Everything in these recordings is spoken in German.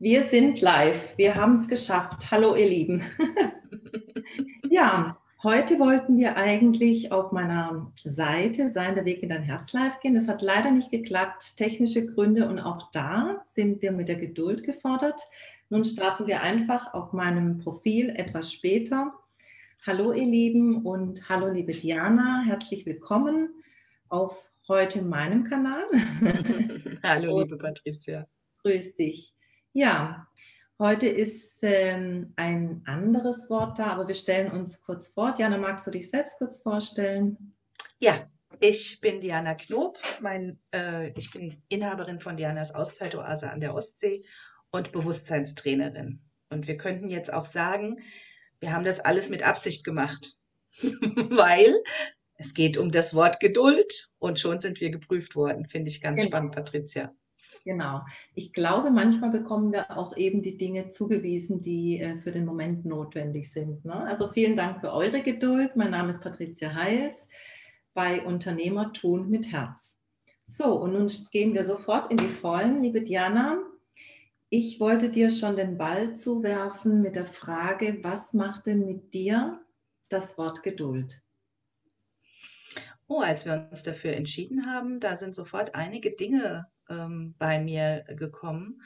Wir sind live. Wir haben es geschafft. Hallo, ihr Lieben. ja, heute wollten wir eigentlich auf meiner Seite Sein der Weg in dein Herz live gehen. Das hat leider nicht geklappt. Technische Gründe und auch da sind wir mit der Geduld gefordert. Nun starten wir einfach auf meinem Profil etwas später. Hallo, ihr Lieben und hallo, liebe Diana. Herzlich willkommen auf heute meinem Kanal. hallo, liebe Patricia. Grüß dich. Ja, heute ist ähm, ein anderes Wort da, aber wir stellen uns kurz vor. Diana, magst du dich selbst kurz vorstellen? Ja, ich bin Diana Knob. Mein, äh, ich bin Inhaberin von Dianas Auszeitoase an der Ostsee und Bewusstseinstrainerin. Und wir könnten jetzt auch sagen, wir haben das alles mit Absicht gemacht, weil es geht um das Wort Geduld und schon sind wir geprüft worden. Finde ich ganz genau. spannend, Patricia. Genau. Ich glaube, manchmal bekommen wir auch eben die Dinge zugewiesen, die äh, für den Moment notwendig sind. Ne? Also vielen Dank für eure Geduld. Mein Name ist Patricia Heils bei Unternehmer tun mit Herz. So, und nun gehen wir sofort in die Vollen. Liebe Diana, ich wollte dir schon den Ball zuwerfen mit der Frage, was macht denn mit dir das Wort Geduld? Oh, als wir uns dafür entschieden haben, da sind sofort einige Dinge ähm, bei mir gekommen.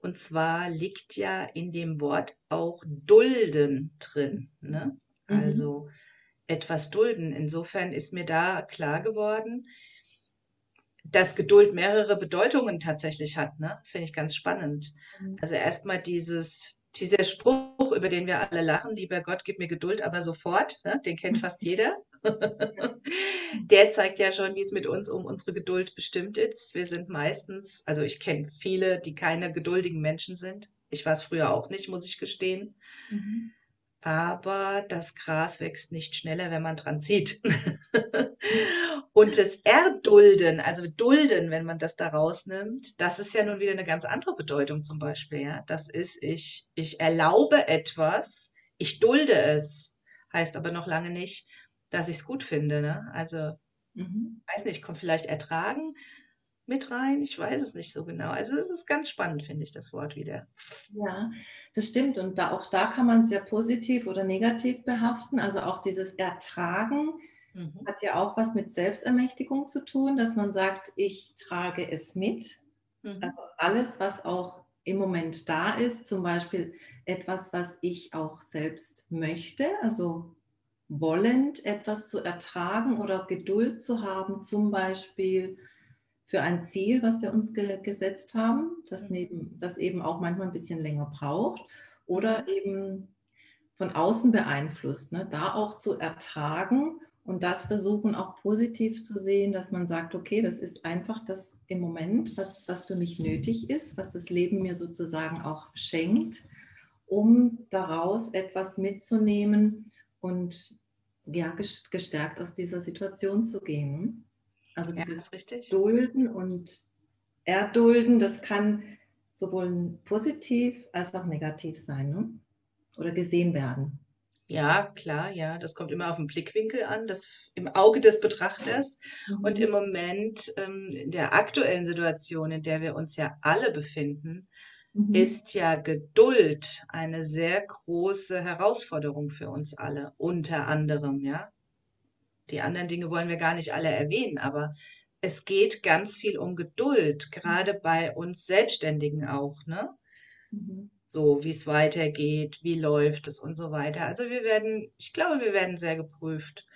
Und zwar liegt ja in dem Wort auch dulden drin. Ne? Mhm. Also etwas dulden. Insofern ist mir da klar geworden, dass Geduld mehrere Bedeutungen tatsächlich hat. Ne? Das finde ich ganz spannend. Mhm. Also erstmal dieses, dieser Spruch, über den wir alle lachen, lieber Gott, gib mir Geduld, aber sofort, ne? den kennt fast jeder. der zeigt ja schon, wie es mit uns um unsere Geduld bestimmt ist. Wir sind meistens, also ich kenne viele, die keine geduldigen Menschen sind. Ich war es früher auch nicht, muss ich gestehen. Mhm. Aber das Gras wächst nicht schneller, wenn man dran zieht. Und das Erdulden, also dulden, wenn man das da rausnimmt, das ist ja nun wieder eine ganz andere Bedeutung zum Beispiel. Ja? Das ist, ich, ich erlaube etwas, ich dulde es, heißt aber noch lange nicht, dass ich es gut finde. Ne? Also, mhm. weiß nicht, kommt vielleicht ertragen mit rein. Ich weiß es nicht so genau. Also es ist ganz spannend, finde ich, das Wort wieder. Ja, das stimmt. Und da, auch da kann man es ja positiv oder negativ behaften. Also auch dieses Ertragen mhm. hat ja auch was mit Selbstermächtigung zu tun, dass man sagt, ich trage es mit. Mhm. Also alles, was auch im Moment da ist, zum Beispiel etwas, was ich auch selbst möchte, also wollend etwas zu ertragen oder Geduld zu haben, zum Beispiel für ein Ziel, was wir uns ge gesetzt haben, das, mhm. neben, das eben auch manchmal ein bisschen länger braucht oder eben von außen beeinflusst, ne? da auch zu ertragen und das versuchen auch positiv zu sehen, dass man sagt, okay, das ist einfach das im Moment, was, was für mich nötig ist, was das Leben mir sozusagen auch schenkt, um daraus etwas mitzunehmen und ja, gestärkt aus dieser Situation zu gehen. Also dieses ja, Dulden und Erdulden, das kann sowohl positiv als auch negativ sein ne? oder gesehen werden. Ja, klar, ja, das kommt immer auf den Blickwinkel an, das im Auge des Betrachters. Mhm. Und im Moment ähm, in der aktuellen Situation, in der wir uns ja alle befinden, mhm. ist ja Geduld eine sehr große Herausforderung für uns alle, unter anderem, ja. Die anderen Dinge wollen wir gar nicht alle erwähnen, aber es geht ganz viel um Geduld, gerade bei uns Selbstständigen auch, ne? Mhm. So, wie es weitergeht, wie läuft es und so weiter. Also wir werden, ich glaube, wir werden sehr geprüft.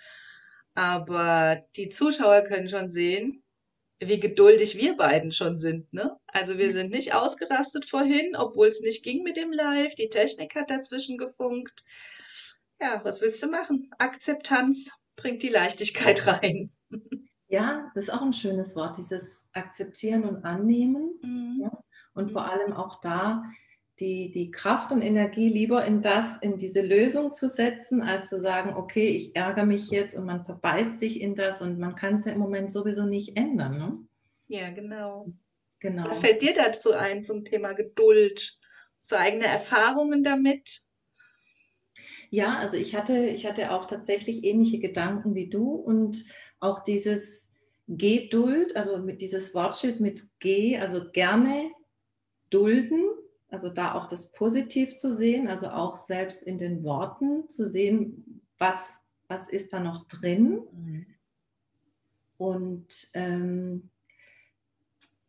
Aber die Zuschauer können schon sehen, wie geduldig wir beiden schon sind. Ne? Also wir sind nicht ausgerastet vorhin, obwohl es nicht ging mit dem Live. Die Technik hat dazwischen gefunkt. Ja, was willst du machen? Akzeptanz bringt die Leichtigkeit rein. Ja, das ist auch ein schönes Wort, dieses Akzeptieren und Annehmen. Mhm. Ja? Und vor allem auch da die, die Kraft und Energie lieber in das, in diese Lösung zu setzen, als zu sagen, okay, ich ärgere mich jetzt und man verbeißt sich in das und man kann es ja im Moment sowieso nicht ändern. Ne? Ja, genau. genau. Was fällt dir dazu ein zum Thema Geduld? So eigene Erfahrungen damit? Ja, also ich hatte, ich hatte auch tatsächlich ähnliche Gedanken wie du und auch dieses Geduld, also mit dieses Wortschild mit G, also gerne dulden, also da auch das Positiv zu sehen, also auch selbst in den Worten zu sehen, was, was ist da noch drin. Mhm. Und ähm,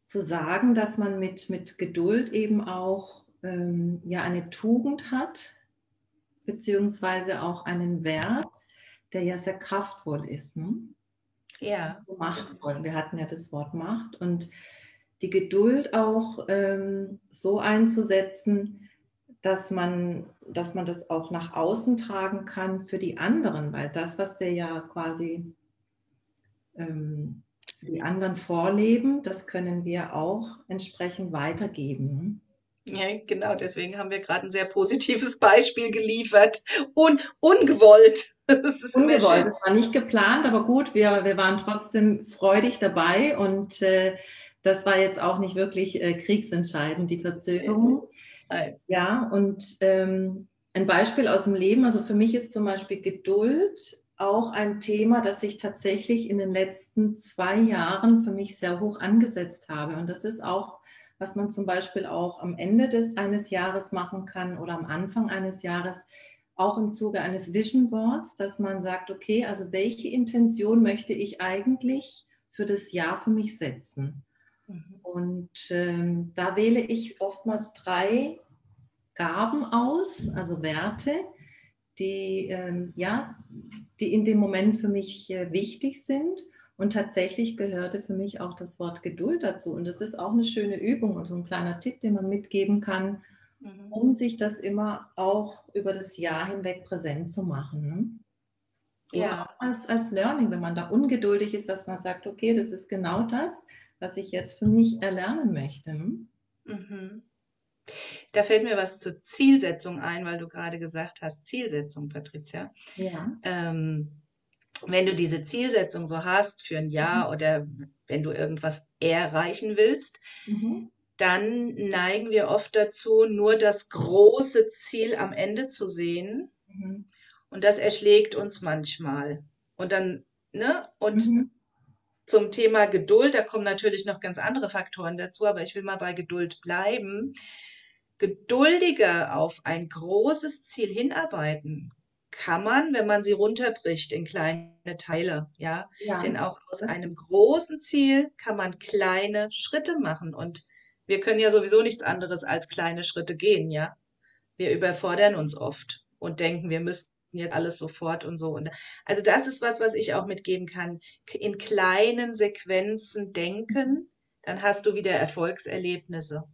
zu sagen, dass man mit, mit Geduld eben auch ähm, ja, eine Tugend hat, beziehungsweise auch einen Wert, der ja sehr kraftvoll ist. Ne? Ja. Machtvoll. Wir hatten ja das Wort Macht und die Geduld auch ähm, so einzusetzen, dass man, dass man das auch nach außen tragen kann für die anderen, weil das, was wir ja quasi ähm, für die anderen vorleben, das können wir auch entsprechend weitergeben. Ja, genau, deswegen haben wir gerade ein sehr positives Beispiel geliefert. Un ungewollt. Das ungewollt, das war nicht geplant, aber gut, wir, wir waren trotzdem freudig dabei und äh, das war jetzt auch nicht wirklich äh, kriegsentscheidend, die Verzögerung. Nein. Ja, und ähm, ein Beispiel aus dem Leben, also für mich ist zum Beispiel Geduld auch ein Thema, das ich tatsächlich in den letzten zwei Jahren für mich sehr hoch angesetzt habe. Und das ist auch, was man zum Beispiel auch am Ende des eines Jahres machen kann oder am Anfang eines Jahres, auch im Zuge eines Vision Boards, dass man sagt, okay, also welche Intention möchte ich eigentlich für das Jahr für mich setzen? Mhm. Und ähm, da wähle ich oftmals drei Gaben aus, also Werte, die, ähm, ja, die in dem Moment für mich äh, wichtig sind. Und tatsächlich gehörte für mich auch das Wort Geduld dazu. Und das ist auch eine schöne Übung und so ein kleiner Tipp, den man mitgeben kann, mhm. um sich das immer auch über das Jahr hinweg präsent zu machen. Ne? Ja. als, als Learning, wenn man da ungeduldig ist, dass man sagt, okay, das ist genau das, was ich jetzt für mich erlernen möchte. Ne? Mhm. Da fällt mir was zur Zielsetzung ein, weil du gerade gesagt hast, Zielsetzung, Patricia. Ja. Ähm, wenn du diese Zielsetzung so hast für ein Jahr mhm. oder wenn du irgendwas erreichen willst, mhm. dann neigen wir oft dazu, nur das große Ziel am Ende zu sehen. Mhm. Und das erschlägt uns manchmal. Und dann, ne? Und mhm. Zum Thema Geduld, da kommen natürlich noch ganz andere Faktoren dazu, aber ich will mal bei Geduld bleiben geduldiger auf ein großes Ziel hinarbeiten kann man, wenn man sie runterbricht in kleine Teile, ja? ja. Denn auch aus einem großen Ziel kann man kleine Schritte machen und wir können ja sowieso nichts anderes als kleine Schritte gehen, ja? Wir überfordern uns oft und denken, wir müssten jetzt alles sofort und so. Und also das ist was, was ich auch mitgeben kann. In kleinen Sequenzen denken, dann hast du wieder Erfolgserlebnisse.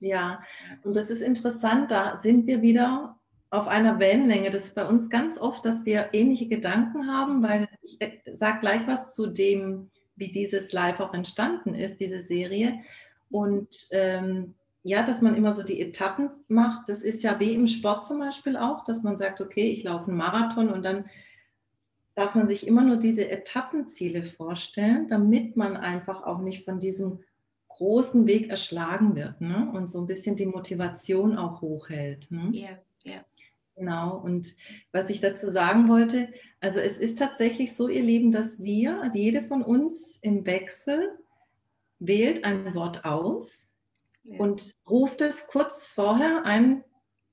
Ja, und das ist interessant, da sind wir wieder auf einer Wellenlänge. Das ist bei uns ganz oft, dass wir ähnliche Gedanken haben, weil ich äh, sage gleich was zu dem, wie dieses Live auch entstanden ist, diese Serie. Und ähm, ja, dass man immer so die Etappen macht, das ist ja wie im Sport zum Beispiel auch, dass man sagt, okay, ich laufe einen Marathon und dann darf man sich immer nur diese Etappenziele vorstellen, damit man einfach auch nicht von diesem großen Weg erschlagen wird ne? und so ein bisschen die Motivation auch hochhält. Ne? Ja, ja. Genau, und was ich dazu sagen wollte, also es ist tatsächlich so, ihr Lieben, dass wir, jede von uns im Wechsel wählt ein Wort aus ja. und ruft es kurz vorher ein,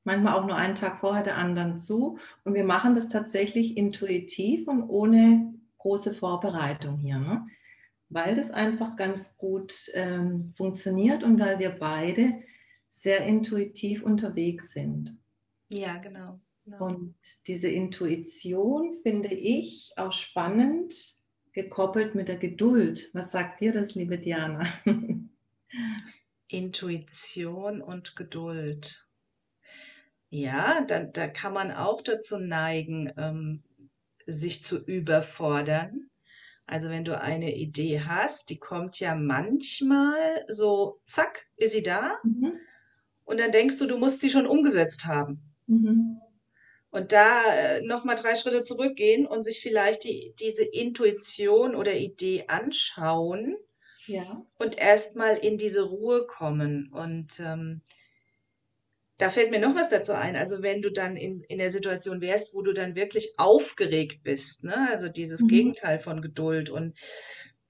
manchmal auch nur einen Tag vorher der anderen zu. Und wir machen das tatsächlich intuitiv und ohne große Vorbereitung hier. Ne? weil das einfach ganz gut ähm, funktioniert und weil wir beide sehr intuitiv unterwegs sind. Ja, genau, genau. Und diese Intuition finde ich auch spannend, gekoppelt mit der Geduld. Was sagt dir das, liebe Diana? Intuition und Geduld. Ja, da, da kann man auch dazu neigen, ähm, sich zu überfordern also wenn du eine Idee hast, die kommt ja manchmal so, zack, ist sie da. Mhm. Und dann denkst du, du musst sie schon umgesetzt haben. Mhm. Und da äh, nochmal drei Schritte zurückgehen und sich vielleicht die, diese Intuition oder Idee anschauen ja. und erstmal in diese Ruhe kommen. Und ähm, da fällt mir noch was dazu ein. Also wenn du dann in, in der Situation wärst, wo du dann wirklich aufgeregt bist, ne? also dieses mhm. Gegenteil von Geduld und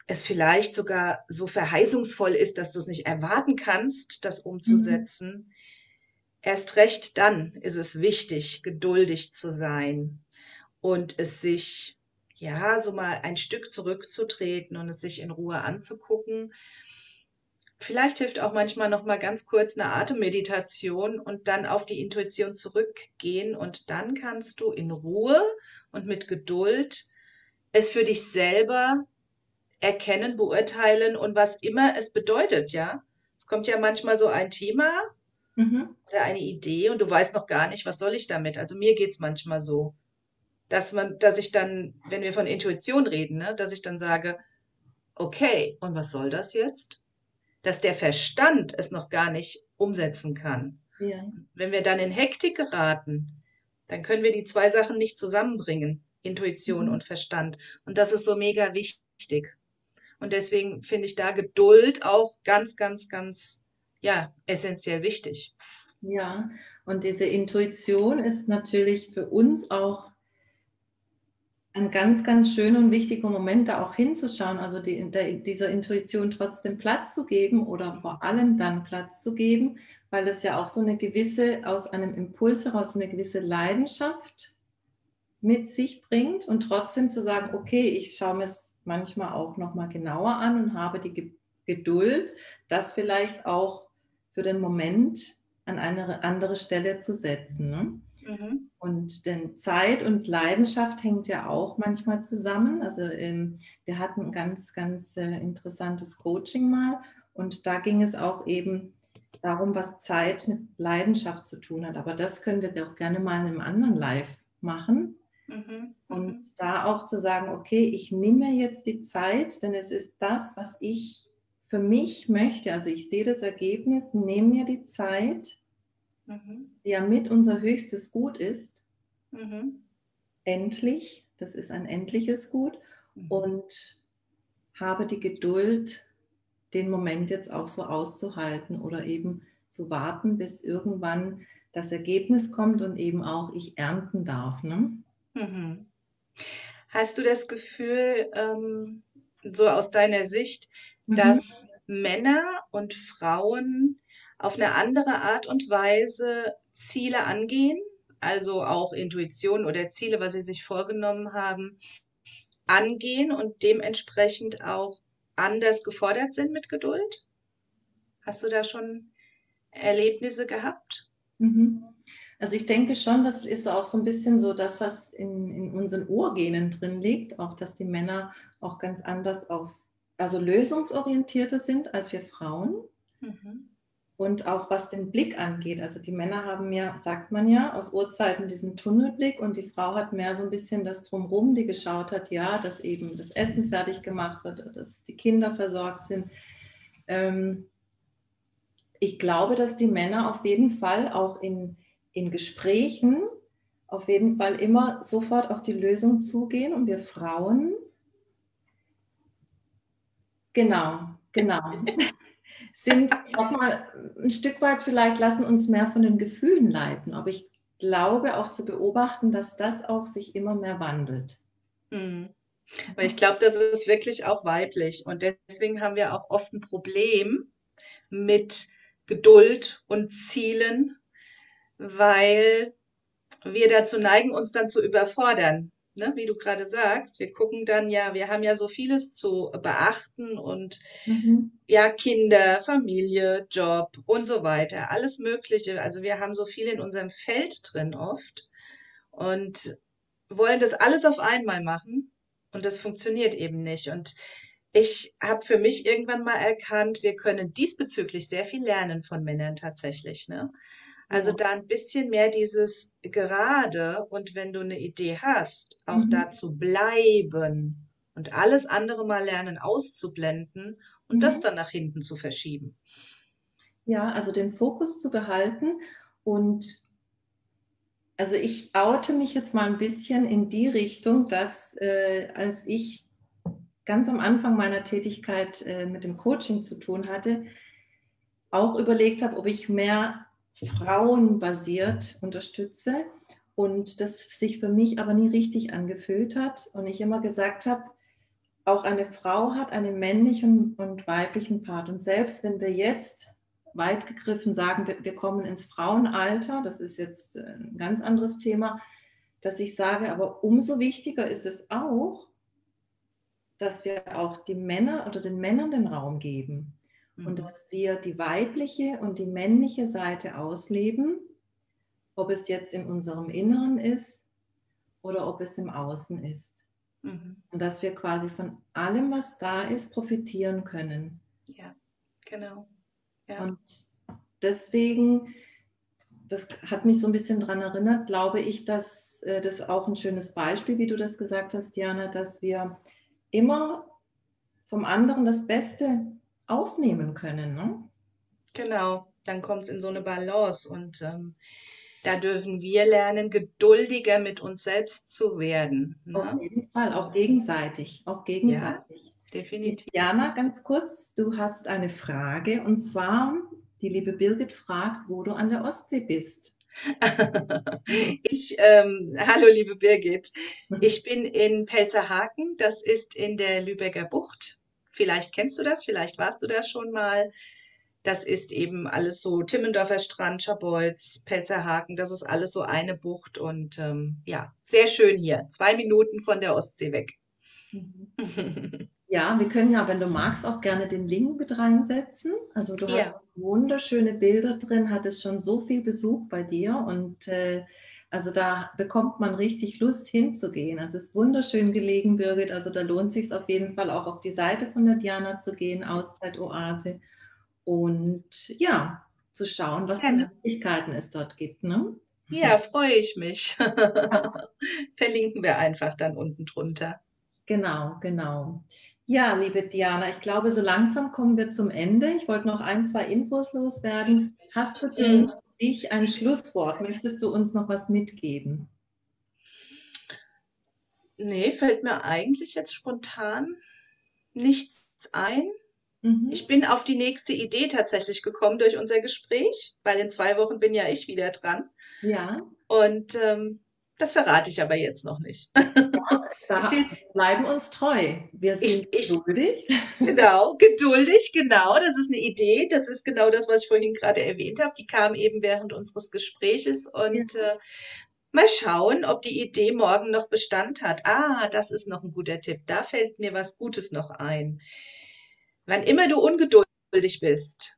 es vielleicht sogar so verheißungsvoll ist, dass du es nicht erwarten kannst, das umzusetzen. Mhm. Erst recht dann ist es wichtig, geduldig zu sein und es sich, ja, so mal ein Stück zurückzutreten und es sich in Ruhe anzugucken. Vielleicht hilft auch manchmal noch mal ganz kurz eine Atemmeditation und dann auf die Intuition zurückgehen und dann kannst du in Ruhe und mit Geduld es für dich selber erkennen, beurteilen und was immer es bedeutet, ja. Es kommt ja manchmal so ein Thema mhm. oder eine Idee und du weißt noch gar nicht, was soll ich damit. Also mir geht es manchmal so, dass man, dass ich dann, wenn wir von Intuition reden, ne, dass ich dann sage, okay, und was soll das jetzt? Dass der Verstand es noch gar nicht umsetzen kann. Ja. Wenn wir dann in Hektik geraten, dann können wir die zwei Sachen nicht zusammenbringen, Intuition mhm. und Verstand. Und das ist so mega wichtig. Und deswegen finde ich da Geduld auch ganz, ganz, ganz, ja, essentiell wichtig. Ja, und diese Intuition ist natürlich für uns auch ein ganz, ganz schöner und wichtiger Moment, da auch hinzuschauen, also die, der, dieser Intuition trotzdem Platz zu geben oder vor allem dann Platz zu geben, weil es ja auch so eine gewisse, aus einem Impuls heraus eine gewisse Leidenschaft mit sich bringt und trotzdem zu sagen, okay, ich schaue mir es manchmal auch nochmal genauer an und habe die Geduld, das vielleicht auch für den Moment an eine andere Stelle zu setzen. Ne? Mhm. Und denn Zeit und Leidenschaft hängt ja auch manchmal zusammen. Also ähm, wir hatten ein ganz, ganz äh, interessantes Coaching mal und da ging es auch eben darum, was Zeit mit Leidenschaft zu tun hat. Aber das können wir auch gerne mal in einem anderen Live machen. Mhm. Und mhm. da auch zu sagen, okay, ich nehme jetzt die Zeit, denn es ist das, was ich für mich möchte. Also ich sehe das Ergebnis, nehme mir die Zeit, mhm. die ja mit unser höchstes Gut ist. Mhm. Endlich, das ist ein endliches Gut. Mhm. Und habe die Geduld, den Moment jetzt auch so auszuhalten oder eben zu warten, bis irgendwann das Ergebnis kommt und eben auch ich ernten darf. Ne? Mhm. Hast du das Gefühl, ähm, so aus deiner Sicht, mhm. dass Männer und Frauen auf eine andere Art und Weise Ziele angehen, also auch Intuition oder Ziele, was sie sich vorgenommen haben, angehen und dementsprechend auch anders gefordert sind mit Geduld? Hast du da schon Erlebnisse gehabt? Mhm. Also ich denke schon, das ist auch so ein bisschen so das, was in, in unseren Urgenen drin liegt, auch dass die Männer auch ganz anders auf, also lösungsorientierter sind als wir Frauen. Mhm. Und auch was den Blick angeht. Also die Männer haben ja, sagt man ja, aus Urzeiten diesen Tunnelblick und die Frau hat mehr so ein bisschen das drumherum, die geschaut hat, ja, dass eben das Essen fertig gemacht wird, dass die Kinder versorgt sind. Ähm, ich glaube, dass die Männer auf jeden Fall auch in, in Gesprächen auf jeden Fall immer sofort auf die Lösung zugehen und wir Frauen, genau, genau, sind, sag mal, ein Stück weit vielleicht lassen uns mehr von den Gefühlen leiten, aber ich glaube auch zu beobachten, dass das auch sich immer mehr wandelt. Mhm. Aber ich glaube, das ist wirklich auch weiblich und deswegen haben wir auch oft ein Problem mit Geduld und Zielen weil wir dazu neigen, uns dann zu überfordern. Ne, wie du gerade sagst, wir gucken dann ja, wir haben ja so vieles zu beachten und mhm. ja, Kinder, Familie, Job und so weiter, alles Mögliche. Also wir haben so viel in unserem Feld drin oft und wollen das alles auf einmal machen und das funktioniert eben nicht. Und ich habe für mich irgendwann mal erkannt, wir können diesbezüglich sehr viel lernen von Männern tatsächlich. Ne? Also da ein bisschen mehr dieses gerade und wenn du eine Idee hast, auch mhm. da zu bleiben und alles andere mal lernen auszublenden und mhm. das dann nach hinten zu verschieben. Ja, also den Fokus zu behalten und also ich oute mich jetzt mal ein bisschen in die Richtung, dass äh, als ich ganz am Anfang meiner Tätigkeit äh, mit dem Coaching zu tun hatte, auch überlegt habe, ob ich mehr frauenbasiert unterstütze und das sich für mich aber nie richtig angefühlt hat und ich immer gesagt habe, auch eine Frau hat einen männlichen und weiblichen Part. Und selbst wenn wir jetzt weit gegriffen sagen, wir, kommen ins Frauenalter, das ist jetzt ein ganz anderes Thema, dass ich sage, aber umso wichtiger ist es auch, dass wir auch die Männer oder den Männern den Raum geben mhm. und dass wir die weibliche und die männliche Seite ausleben, ob es jetzt in unserem Inneren ist oder ob es im Außen ist. Mhm. Und dass wir quasi von allem, was da ist, profitieren können. Ja, genau. Ja. Und deswegen, das hat mich so ein bisschen daran erinnert, glaube ich, dass äh, das auch ein schönes Beispiel, wie du das gesagt hast, Diana, dass wir immer vom anderen das Beste aufnehmen können. Ne? Genau, dann kommt es in so eine Balance und ähm, da dürfen wir lernen, geduldiger mit uns selbst zu werden. Ne? Auf jeden Fall, auch gegenseitig, auch gegenseitig. Ja, definitiv. Jana, ganz kurz, du hast eine Frage und zwar, die liebe Birgit fragt, wo du an der Ostsee bist. ich, ähm, hallo liebe Birgit, ich bin in Pelzerhaken, das ist in der Lübecker Bucht. Vielleicht kennst du das, vielleicht warst du da schon mal. Das ist eben alles so Timmendorfer Strand, Schabolz, Pelzerhaken, das ist alles so eine Bucht und ähm, ja, sehr schön hier. Zwei Minuten von der Ostsee weg. Ja, wir können ja, wenn du magst, auch gerne den Link mit reinsetzen. Also du ja. hast wunderschöne Bilder drin, hattest schon so viel Besuch bei dir und äh, also da bekommt man richtig Lust hinzugehen. Also es ist wunderschön gelegen, Birgit. Also da lohnt sich auf jeden Fall auch auf die Seite von der Diana zu gehen, Auszeit Oase und ja, zu schauen, was für Möglichkeiten es dort gibt. Ne? Ja, freue ich mich. Verlinken wir einfach dann unten drunter. Genau, genau. Ja, liebe Diana, ich glaube, so langsam kommen wir zum Ende. Ich wollte noch ein, zwei Infos loswerden. Hast du denn dich ein Schlusswort? Möchtest du uns noch was mitgeben? Nee, fällt mir eigentlich jetzt spontan nichts ein. Mhm. Ich bin auf die nächste Idee tatsächlich gekommen durch unser Gespräch, weil in zwei Wochen bin ja ich wieder dran. Ja. Und ähm, das verrate ich aber jetzt noch nicht. Da bleiben uns treu. Wir sind ich, geduldig. Genau, geduldig, genau. Das ist eine Idee. Das ist genau das, was ich vorhin gerade erwähnt habe. Die kam eben während unseres Gespräches und ja. äh, mal schauen, ob die Idee morgen noch Bestand hat. Ah, das ist noch ein guter Tipp. Da fällt mir was Gutes noch ein. Wann immer du ungeduldig bist,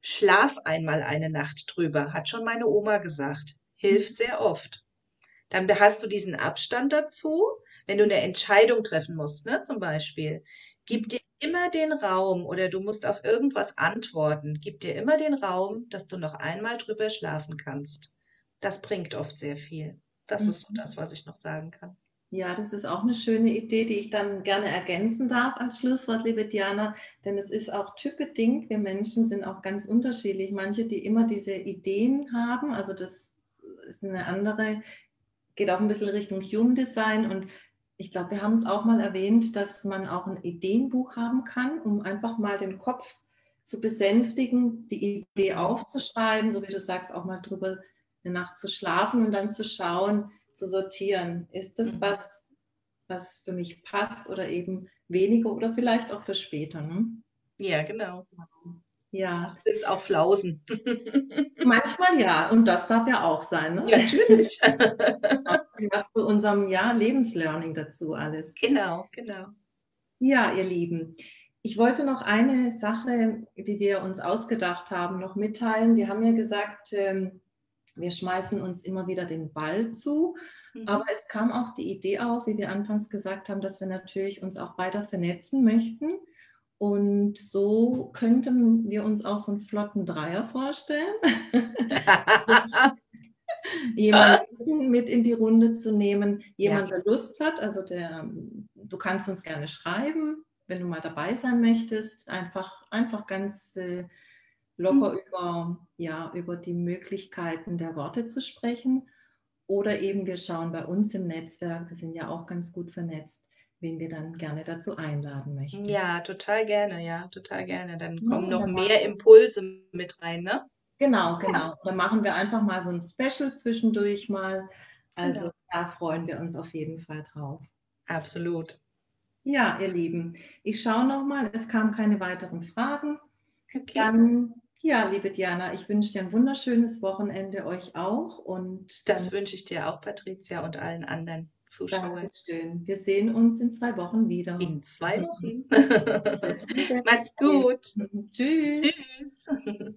schlaf einmal eine Nacht drüber, hat schon meine Oma gesagt. Hilft sehr oft dann hast du diesen Abstand dazu, wenn du eine Entscheidung treffen musst, ne, zum Beispiel. Gib dir immer den Raum oder du musst auf irgendwas antworten. Gib dir immer den Raum, dass du noch einmal drüber schlafen kannst. Das bringt oft sehr viel. Das mhm. ist so das, was ich noch sagen kann. Ja, das ist auch eine schöne Idee, die ich dann gerne ergänzen darf als Schlusswort, liebe Diana, denn es ist auch typbedingt. Wir Menschen sind auch ganz unterschiedlich. Manche, die immer diese Ideen haben, also das ist eine andere geht auch ein bisschen Richtung Human Design und ich glaube, wir haben es auch mal erwähnt, dass man auch ein Ideenbuch haben kann, um einfach mal den Kopf zu besänftigen, die Idee aufzuschreiben, so wie du sagst, auch mal drüber eine Nacht zu schlafen und dann zu schauen, zu sortieren. Ist das mhm. was, was für mich passt oder eben weniger oder vielleicht auch für später? Ne? Ja, genau. Ja. Sind es auch Flausen? Manchmal ja, und das darf ja auch sein. Ne? Ja, natürlich. Das zu unserem ja, Lebenslearning dazu alles. Genau, genau. Ja, ihr Lieben. Ich wollte noch eine Sache, die wir uns ausgedacht haben, noch mitteilen. Wir haben ja gesagt, ähm, wir schmeißen uns immer wieder den Ball zu. Mhm. Aber es kam auch die Idee auf, wie wir anfangs gesagt haben, dass wir natürlich uns auch weiter vernetzen möchten. Und so könnten wir uns auch so einen flotten Dreier vorstellen. jemanden mit in die Runde zu nehmen, jemand, ja. der Lust hat. Also der, du kannst uns gerne schreiben, wenn du mal dabei sein möchtest. Einfach, einfach ganz äh, locker mhm. über, ja, über die Möglichkeiten der Worte zu sprechen. Oder eben wir schauen bei uns im Netzwerk, wir sind ja auch ganz gut vernetzt, wen wir dann gerne dazu einladen möchten. Ja, total gerne, ja, total gerne. Dann kommen ja, noch mehr Impulse mit rein, ne? Genau, genau. Ja. Dann machen wir einfach mal so ein Special zwischendurch mal. Also genau. da freuen wir uns auf jeden Fall drauf. Absolut. Ja, ihr Lieben, ich schaue nochmal, es kamen keine weiteren Fragen. Okay. Dann, ja, liebe Diana, ich wünsche dir ein wunderschönes Wochenende, euch auch. Und das wünsche ich dir auch, Patricia, und allen anderen. Zuschauen. Dankeschön. Wir sehen uns in zwei Wochen wieder. In zwei Wochen. Mach's gut. Tschüss. Tschüss.